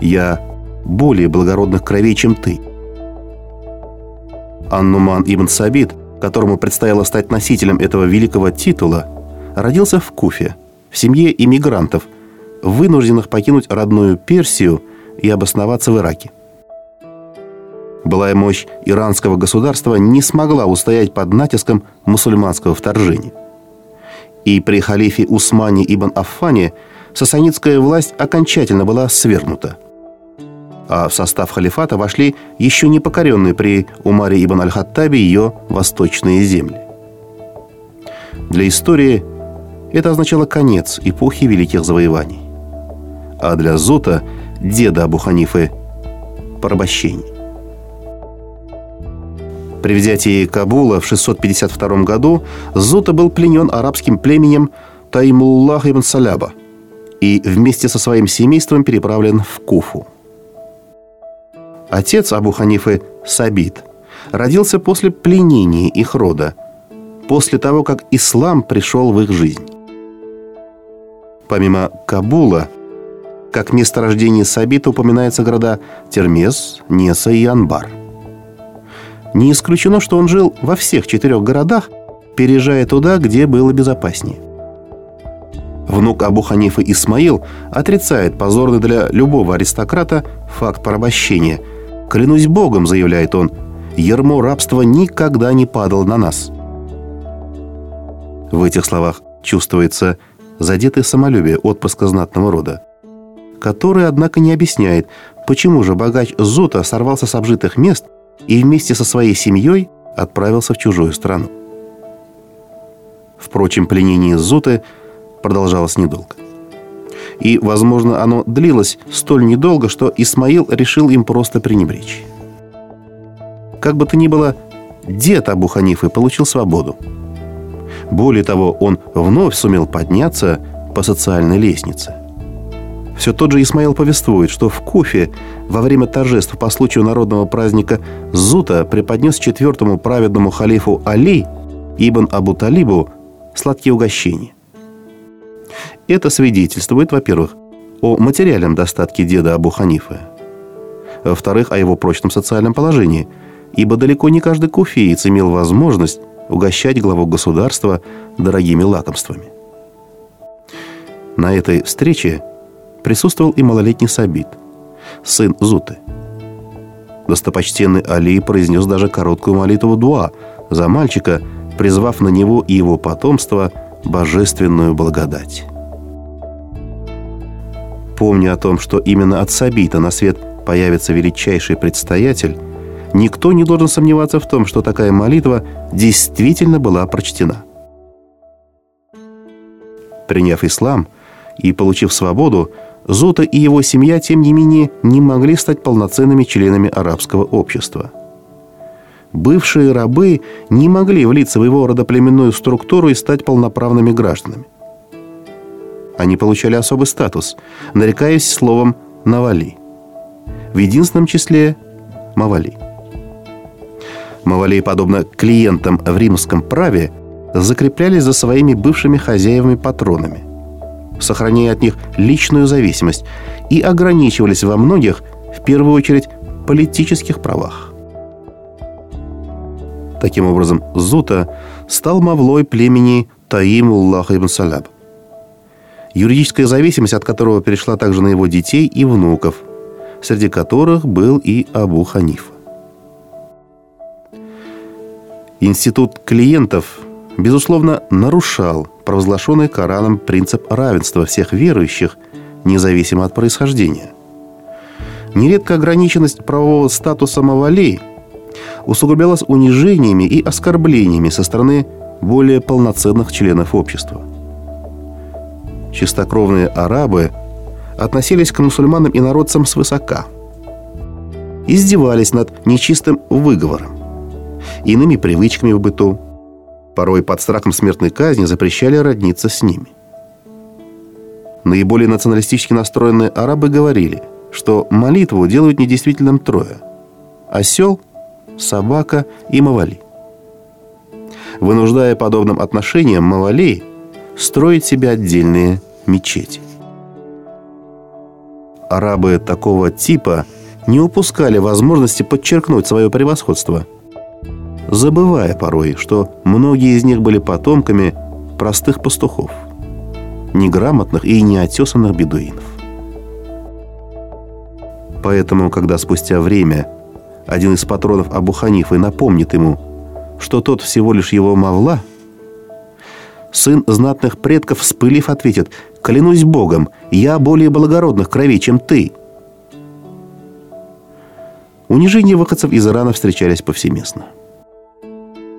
«Я более благородных кровей, чем ты». Аннуман ибн Сабит, которому предстояло стать носителем этого великого титула, родился в Куфе, в семье иммигрантов, вынужденных покинуть родную Персию и обосноваться в Ираке. Былая мощь иранского государства не смогла устоять под натиском мусульманского вторжения. И при халифе Усмане ибн Аффане сасанитская власть окончательно была свергнута. А в состав халифата вошли еще не покоренные при Умаре ибн Аль-Хаттабе ее восточные земли. Для истории это означало конец эпохи великих завоеваний. А для Зута, деда Абу Ханифы, порабощение. При взятии Кабула в 652 году Зута был пленен арабским племенем Таймуллах ибн Саляба и вместе со своим семейством переправлен в Куфу. Отец Абу Ханифы Сабит родился после пленения их рода, после того, как ислам пришел в их жизнь. Помимо Кабула, как место рождения Сабита упоминаются города Термес, Неса и Анбар – не исключено, что он жил во всех четырех городах, переезжая туда, где было безопаснее. Внук Абу Ханифа Исмаил отрицает позорный для любого аристократа факт порабощения. «Клянусь Богом», — заявляет он, — «ермо рабства никогда не падал на нас». В этих словах чувствуется задетое самолюбие отпрыска знатного рода, который, однако, не объясняет, почему же богач Зута сорвался с обжитых мест – и вместе со своей семьей отправился в чужую страну. Впрочем, пленение Зуты продолжалось недолго. И, возможно, оно длилось столь недолго, что Исмаил решил им просто пренебречь. Как бы то ни было, дед Абу Ханифы получил свободу. Более того, он вновь сумел подняться по социальной лестнице. Все тот же Исмаил повествует, что в Куфе во время торжеств по случаю народного праздника Зута преподнес четвертому праведному халифу Али, Ибн Абу Талибу, сладкие угощения. Это свидетельствует, во-первых, о материальном достатке деда Абу Ханифы, во-вторых, о его прочном социальном положении, ибо далеко не каждый куфеец имел возможность угощать главу государства дорогими лакомствами. На этой встрече присутствовал и малолетний Сабит, сын Зуты. Достопочтенный Али произнес даже короткую молитву Дуа за мальчика, призвав на него и его потомство божественную благодать. Помня о том, что именно от Сабита на свет появится величайший предстоятель, никто не должен сомневаться в том, что такая молитва действительно была прочтена. Приняв ислам и получив свободу, Зута и его семья, тем не менее, не могли стать полноценными членами арабского общества. Бывшие рабы не могли влиться в его родоплеменную структуру и стать полноправными гражданами. Они получали особый статус, нарекаясь словом «навали». В единственном числе «мавали». Мавали, подобно клиентам в римском праве, закреплялись за своими бывшими хозяевами-патронами сохраняя от них личную зависимость, и ограничивались во многих, в первую очередь, политических правах. Таким образом, Зута стал мавлой племени Таимуллах ибн Саляб, юридическая зависимость от которого перешла также на его детей и внуков, среди которых был и Абу Ханифа. Институт клиентов, безусловно, нарушал провозглашенный Кораном принцип равенства всех верующих, независимо от происхождения. Нередко ограниченность правового статуса мавалей усугублялась унижениями и оскорблениями со стороны более полноценных членов общества. Чистокровные арабы относились к мусульманам и народцам свысока, издевались над нечистым выговором, иными привычками в быту, порой под страхом смертной казни запрещали родниться с ними. Наиболее националистически настроенные арабы говорили, что молитву делают недействительным трое – осел, собака и мавали. Вынуждая подобным отношением мавалей строить себе отдельные мечети. арабы такого типа не упускали возможности подчеркнуть свое превосходство, забывая порой, что многие из них были потомками простых пастухов, неграмотных и неотесанных бедуинов. Поэтому, когда спустя время один из патронов Абу Ханифы напомнит ему, что тот всего лишь его мавла, сын знатных предков, вспылив, ответит «Клянусь Богом, я более благородных кровей, чем ты». Унижения выходцев из Ирана встречались повсеместно.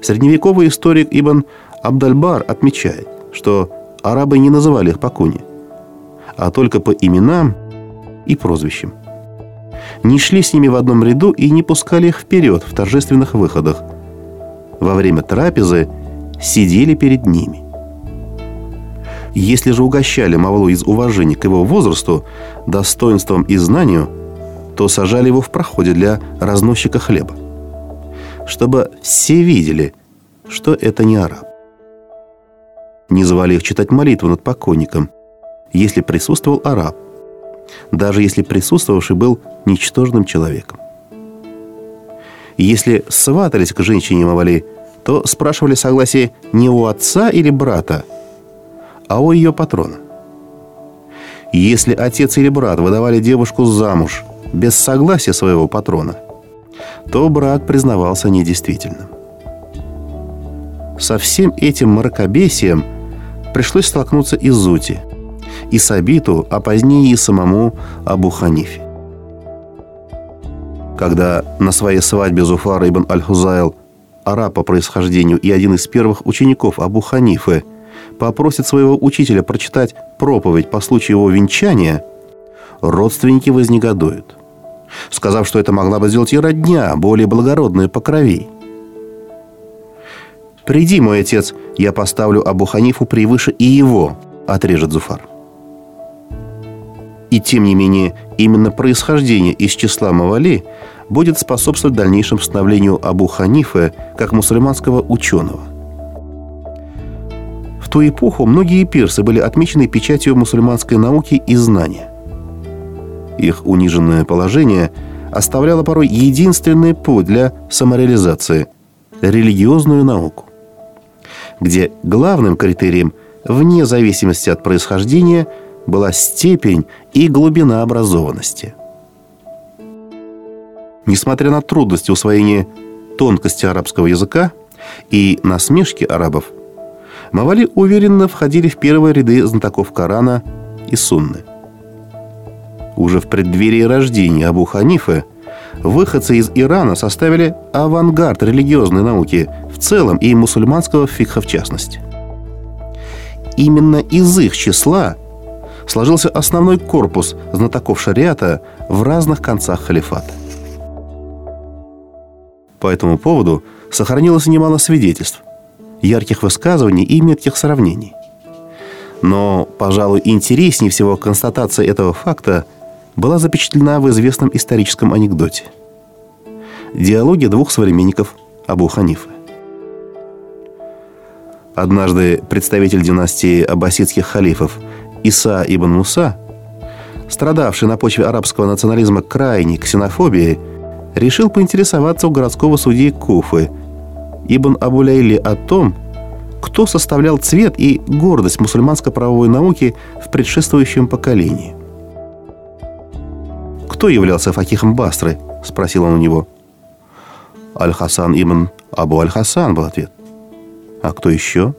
Средневековый историк Ибн Абдальбар отмечает, что арабы не называли их по куне, а только по именам и прозвищам – не шли с ними в одном ряду и не пускали их вперед в торжественных выходах. Во время трапезы сидели перед ними. Если же угощали Мавлу из уважения к его возрасту, достоинством и знанию, то сажали его в проходе для разносчика хлеба. Чтобы все видели, что это не араб. Не звали их читать молитву над покойником, если присутствовал араб даже если присутствовавший был ничтожным человеком. Если сватались к женщине Мавали, то спрашивали согласие не у отца или брата, а у ее патрона. Если отец или брат выдавали девушку замуж без согласия своего патрона, то брак признавался недействительным. Со всем этим мракобесием пришлось столкнуться и Зути – и Сабиту, а позднее и самому Абу Ханифе. Когда на своей свадьбе Зуфар ибн Аль-Хузайл, араб по происхождению и один из первых учеников Абу Ханифы, попросит своего учителя прочитать проповедь по случаю его венчания, родственники вознегодуют, сказав, что это могла бы сделать и родня, более благородная по крови. «Приди, мой отец, я поставлю Абу Ханифу превыше и его», — отрежет Зуфар. И тем не менее, именно происхождение из числа Мавали будет способствовать дальнейшему становлению Абу Ханифы как мусульманского ученого. В ту эпоху многие пирсы были отмечены печатью мусульманской науки и знания. Их униженное положение оставляло порой единственный путь для самореализации – религиозную науку, где главным критерием, вне зависимости от происхождения – была степень и глубина образованности. Несмотря на трудности усвоения тонкости арабского языка и насмешки арабов, Мавали уверенно входили в первые ряды знатоков Корана и Сунны. Уже в преддверии рождения Абу Ханифы выходцы из Ирана составили авангард религиозной науки в целом и мусульманского фикха в частности. Именно из их числа – сложился основной корпус знатоков шариата в разных концах халифата. По этому поводу сохранилось немало свидетельств, ярких высказываний и метких сравнений. Но, пожалуй, интереснее всего констатация этого факта была запечатлена в известном историческом анекдоте. Диалоги двух современников Абу Ханифы. Однажды представитель династии аббасидских халифов Иса ибн Муса, страдавший на почве арабского национализма крайней ксенофобией, решил поинтересоваться у городского судьи Куфы Ибн Абуляйли о том, кто составлял цвет и гордость мусульманско-правовой науки в предшествующем поколении. «Кто являлся факихом Басры?» – спросил он у него. «Аль-Хасан ибн Абу Аль-Хасан» был ответ. «А кто еще?»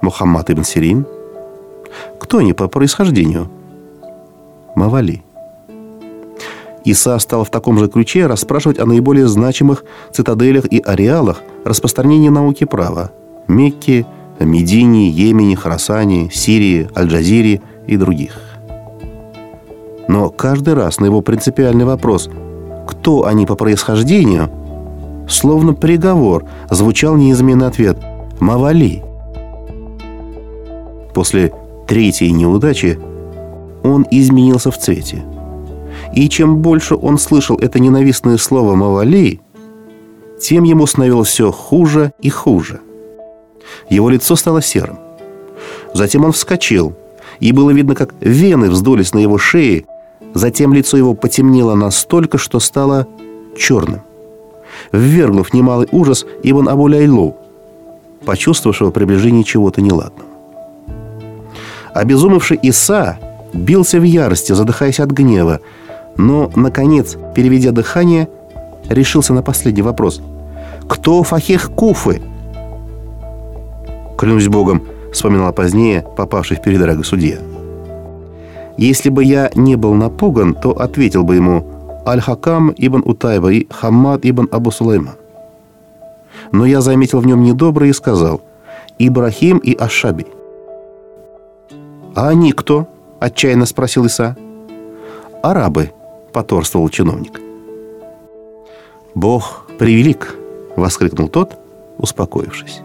«Мухаммад ибн Сирин?» Кто они по происхождению? Мавали. Иса стал в таком же ключе расспрашивать о наиболее значимых цитаделях и ареалах распространения науки права – Мекке, Медине, Йемене, Харасане, Сирии, Аль-Джазире и других. Но каждый раз на его принципиальный вопрос «Кто они по происхождению?» словно приговор звучал неизменный ответ «Мавали». После третьей неудачи он изменился в цвете. И чем больше он слышал это ненавистное слово «мавалей», тем ему становилось все хуже и хуже. Его лицо стало серым. Затем он вскочил, и было видно, как вены вздулись на его шее, Затем лицо его потемнело настолько, что стало черным. Ввергнув немалый ужас Ибн Абу-Ляйлоу, почувствовавшего приближение чего-то неладного. Обезумевший Иса бился в ярости, задыхаясь от гнева, но, наконец, переведя дыхание, решился на последний вопрос. «Кто фахех Куфы?» «Клянусь Богом», — вспоминала позднее попавший в передрагу судья. «Если бы я не был напуган, то ответил бы ему Аль-Хакам ибн Утайба и Хаммад ибн Абу Сулейман. Но я заметил в нем недоброе и сказал Ибрахим и Ашаби. «А они кто?» – отчаянно спросил Иса. «Арабы», – поторствовал чиновник. «Бог превелик!» – воскликнул тот, успокоившись.